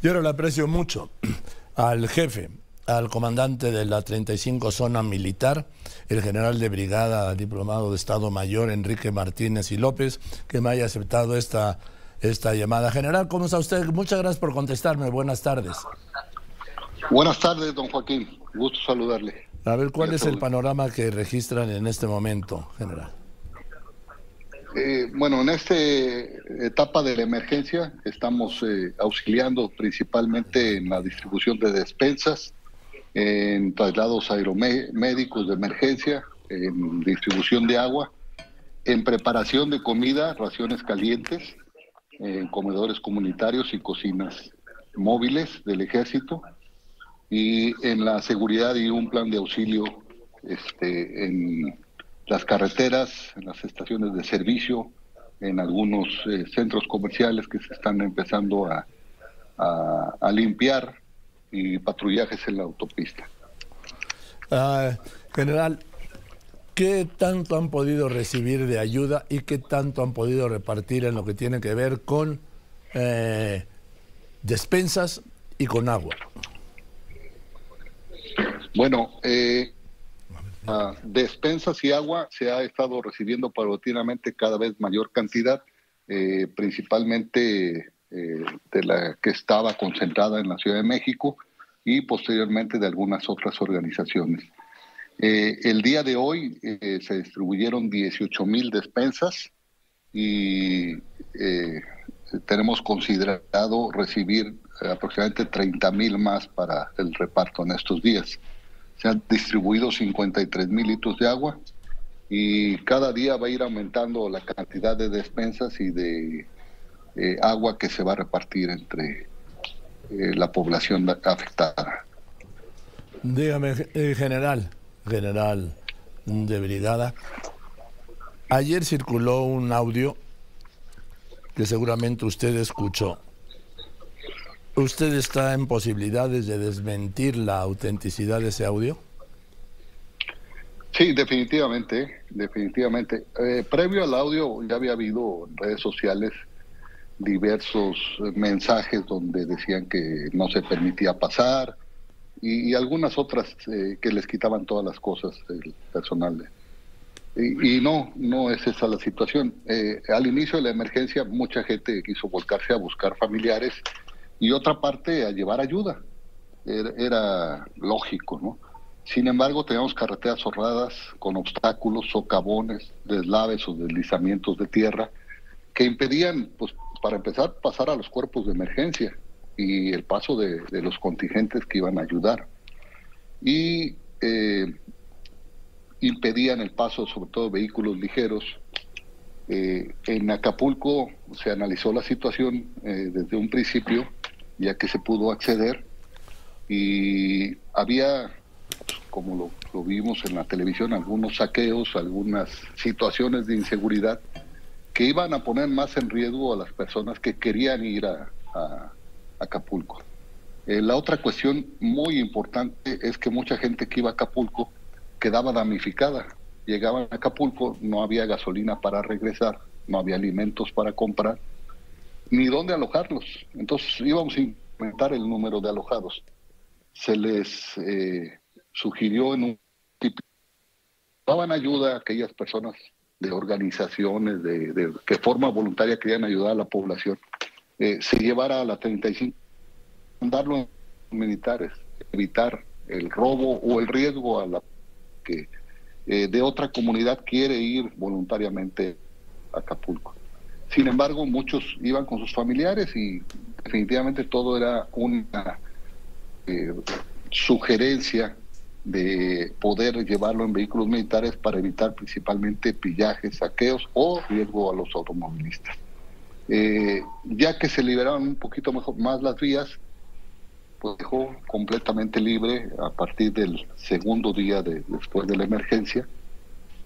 Yo ahora le aprecio mucho al jefe, al comandante de la 35 Zona Militar, el general de brigada, diplomado de Estado Mayor, Enrique Martínez y López, que me haya aceptado esta, esta llamada. General, ¿cómo está usted? Muchas gracias por contestarme. Buenas tardes. Buenas tardes, don Joaquín. Gusto saludarle. A ver, ¿cuál es el panorama que registran en este momento, general? Eh, bueno, en esta etapa de la emergencia estamos eh, auxiliando principalmente en la distribución de despensas, en traslados aeromédicos de emergencia, en distribución de agua, en preparación de comida, raciones calientes, en comedores comunitarios y cocinas móviles del ejército, y en la seguridad y un plan de auxilio este, en las carreteras, en las estaciones de servicio, en algunos eh, centros comerciales que se están empezando a, a, limpiar y patrullajes en la autopista. Ah, general, ¿qué tanto han podido recibir de ayuda y qué tanto han podido repartir en lo que tiene que ver con eh, despensas y con agua? Bueno, eh, despensas y agua se ha estado recibiendo paulatinamente cada vez mayor cantidad, eh, principalmente eh, de la que estaba concentrada en la Ciudad de México y posteriormente de algunas otras organizaciones. Eh, el día de hoy se distribuyeron 18 mil despensas y tenemos considerado recibir aproximadamente 30 mil más para el reparto en estos días se han distribuido 53 mil litros de agua y cada día va a ir aumentando la cantidad de despensas y de eh, agua que se va a repartir entre eh, la población afectada. Dígame, eh, general, general de brigada, ayer circuló un audio que seguramente usted escuchó ¿Usted está en posibilidades de desmentir la autenticidad de ese audio? Sí, definitivamente, definitivamente. Eh, previo al audio ya había habido en redes sociales diversos mensajes donde decían que no se permitía pasar y, algunas otras eh, que les quitaban todas las cosas el personal. Y, no, no es esa la situación. Eh, al inicio de la emergencia mucha gente quiso volcarse a buscar familiares y otra parte a llevar ayuda. Era, lógico, ¿no? Sin embargo, teníamos carreteras cerradas con obstáculos, socavones, deslaves o deslizamientos de tierra que impedían, pues, para empezar, pasar a los cuerpos de emergencia y el paso de, los contingentes que iban a ayudar. Y eh, impedían el paso, sobre todo, de vehículos ligeros. Eh, en Acapulco se analizó la situación eh, desde un principio ya que se pudo acceder y había, como lo, vimos en la televisión, algunos saqueos, algunas situaciones de inseguridad que iban a poner más en riesgo a las personas que querían ir a, Acapulco. Eh, la otra cuestión muy importante es que mucha gente que iba a Acapulco quedaba damnificada. Llegaban a Acapulco, no había gasolina para regresar, no había alimentos para comprar ni dónde alojarlos. Entonces íbamos a incrementar el número de alojados. Se les eh, sugirió en un tipo, daban ayuda a aquellas personas de organizaciones de, que forma voluntaria querían ayudar a la población, eh, se llevara a la 35, mandarlo en militares, evitar el robo o el riesgo a la que eh, de otra comunidad quiere ir voluntariamente a Acapulco. Sin embargo, muchos iban con sus familiares y definitivamente todo era una eh, sugerencia de poder llevarlo en vehículos militares para evitar principalmente pillajes, saqueos o riesgo a los automovilistas. Eh, ya que se liberaron un poquito más las vías, pues dejó completamente libre a partir del segundo día de, después de la emergencia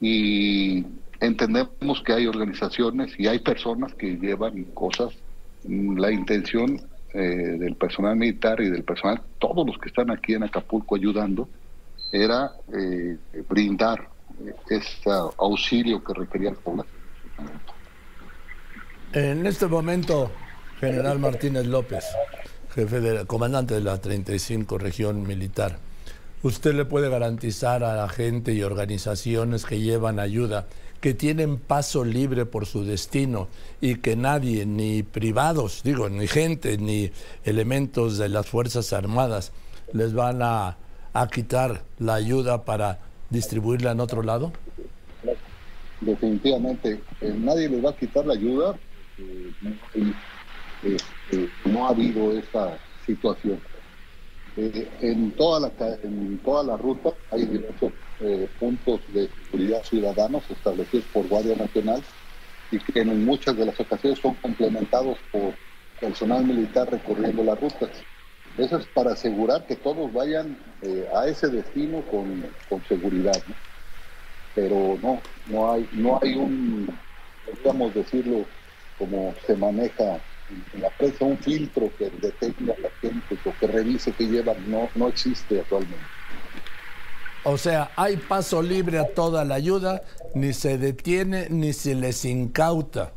y entendemos que hay organizaciones y hay personas que llevan cosas. La intención eh, del personal militar y del personal, todos los que están aquí en Acapulco ayudando, era eh, brindar este auxilio que requería el pueblo. En este momento, General Martínez López, jefe del comandante de la 35 región militar. ¿Usted le puede garantizar a la gente y organizaciones que llevan ayuda que tienen paso libre por su destino y que nadie, ni privados, digo, ni gente, ni elementos de las Fuerzas Armadas, les van a, quitar la ayuda para distribuirla en otro lado? Definitivamente, eh, nadie les va a quitar la ayuda. Eh, eh, no ha habido esa situación. en, toda la, en toda la ruta hay diversos puntos de ciudadanos establecidos por Guardia Nacional y que en muchas de las ocasiones son complementados por personal militar recorriendo las rutas. Eso es para asegurar que todos vayan eh, a ese destino con, con seguridad. Pero no, no hay, no hay un, podríamos decirlo, como se maneja en la prensa, un filtro que detecte a la gente o que revise que llevan, no, no existe actualmente. O sea, hay paso libre a toda la ayuda, ni se detiene ni se les incauta.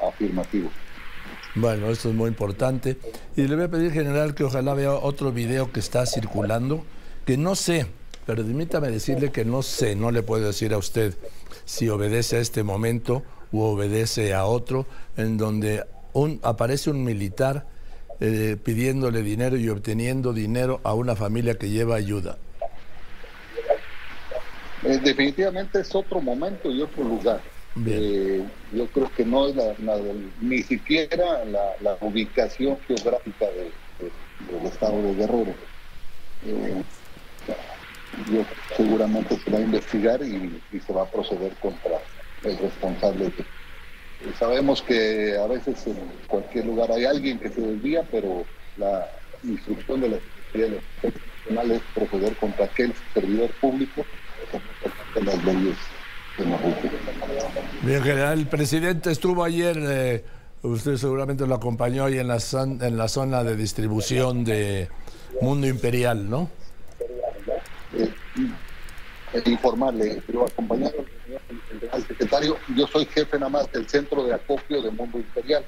Afirmativo. Bueno, esto es muy importante. Y le voy a pedir, general, que ojalá vea otro video que está circulando, que no sé, pero permítame decirle que no sé, no le puedo decir a usted si obedece a este momento u obedece a otro, en donde un, aparece un militar eh, pidiéndole dinero y obteniendo dinero a una familia que lleva ayuda? Eh, definitivamente es otro momento y otro lugar. Eh, yo creo que no es la, ni siquiera la, ubicación geográfica del estado de Guerrero. yo seguramente se va a investigar y, y se va a proceder contra el responsable de Sabemos que a veces en cualquier lugar hay alguien que se desvía, pero la instrucción de la Secretaría Nacional es proceder contra aquel servidor público de las leyes que nos Bien, general, el presidente estuvo ayer, eh, usted seguramente lo acompañó ahí en la, en la zona de distribución de Mundo Imperial, ¿no? Eh, informarle, pero acompañado al secretario, yo soy jefe nada más del centro de acopio de Mundo Imperial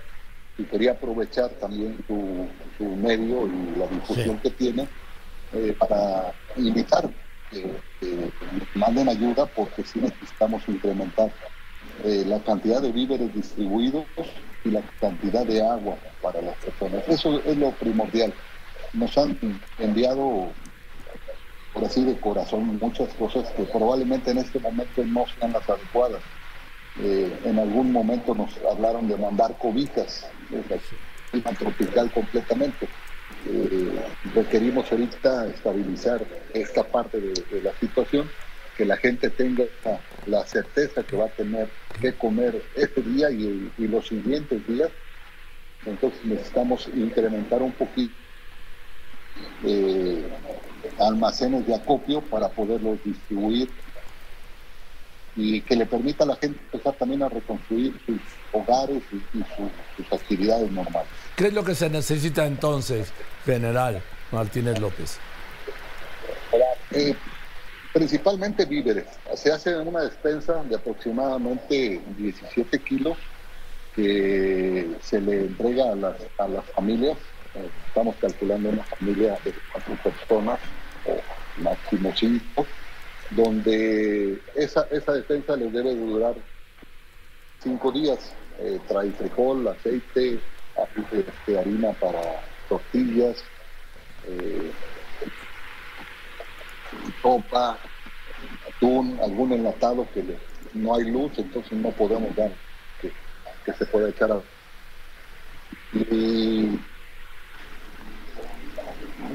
y quería aprovechar también tu, medio y la difusión que tiene eh, para invitar que, manden ayuda porque sí necesitamos incrementar eh, la cantidad de víveres distribuidos y la cantidad de agua para las personas. Eso es lo primordial. Nos han enviado por así de corazón, muchas cosas que probablemente en este momento no sean las adecuadas. Eh, en algún momento nos hablaron de mandar cobijas, clima tropical completamente. Eh, requerimos ahorita estabilizar esta parte de, la situación, que la gente tenga la certeza que va a tener que comer este día y, y los siguientes días. Entonces necesitamos incrementar un poquito eh, almacenes de acopio para poderlos distribuir y que le permita a la gente empezar también a reconstruir sus hogares y, sus, actividades normales. ¿Qué es lo que se necesita entonces, general Martínez López? Eh, principalmente víveres. Se hace una despensa de aproximadamente 17 kilos que se le entrega a las, a las familias estamos calculando una familia de cuatro personas o máximo cinco, donde esa, esa defensa les debe durar cinco días. Eh, trae frijol, aceite, este, harina para tortillas, eh, sopa, atún, algún enlatado que no hay luz, entonces no podemos dar que, se pueda echar a...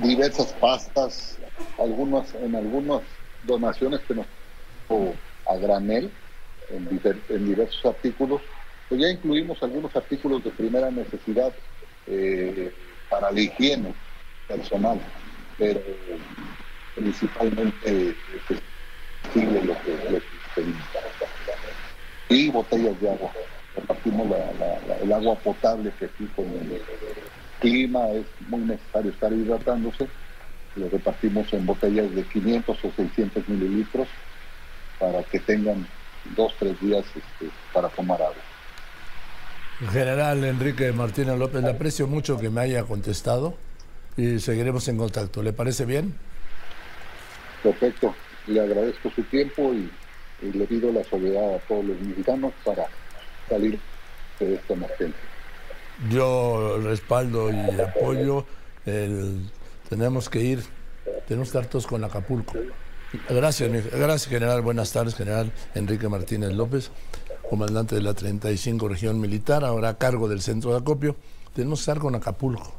diversas pastas, algunos, en algunas donaciones que nos a granel en, diversos artículos, pues ya incluimos algunos artículos de primera necesidad eh, para la higiene personal, pero principalmente pues, sigue lo que, lo y botellas de agua. Repartimos el agua potable que aquí con el, clima es muy necesario estar hidratándose. Lo repartimos en botellas de 500 o 600 mililitros para que tengan dos, tres días este, para tomar agua. General Enrique Martínez López, le aprecio mucho que me haya contestado y seguiremos en contacto. ¿Le parece bien? Perfecto. Le agradezco su tiempo y, le pido la soledad a todos los mexicanos para salir de esta emergencia. Yo respaldo y apoyo. El, tenemos que ir, tenemos que estar todos con Acapulco. Gracias, gracias, general. Buenas tardes, general Enrique Martínez López, comandante de la 35 Región Militar, ahora a cargo del centro de acopio. Tenemos que estar con Acapulco.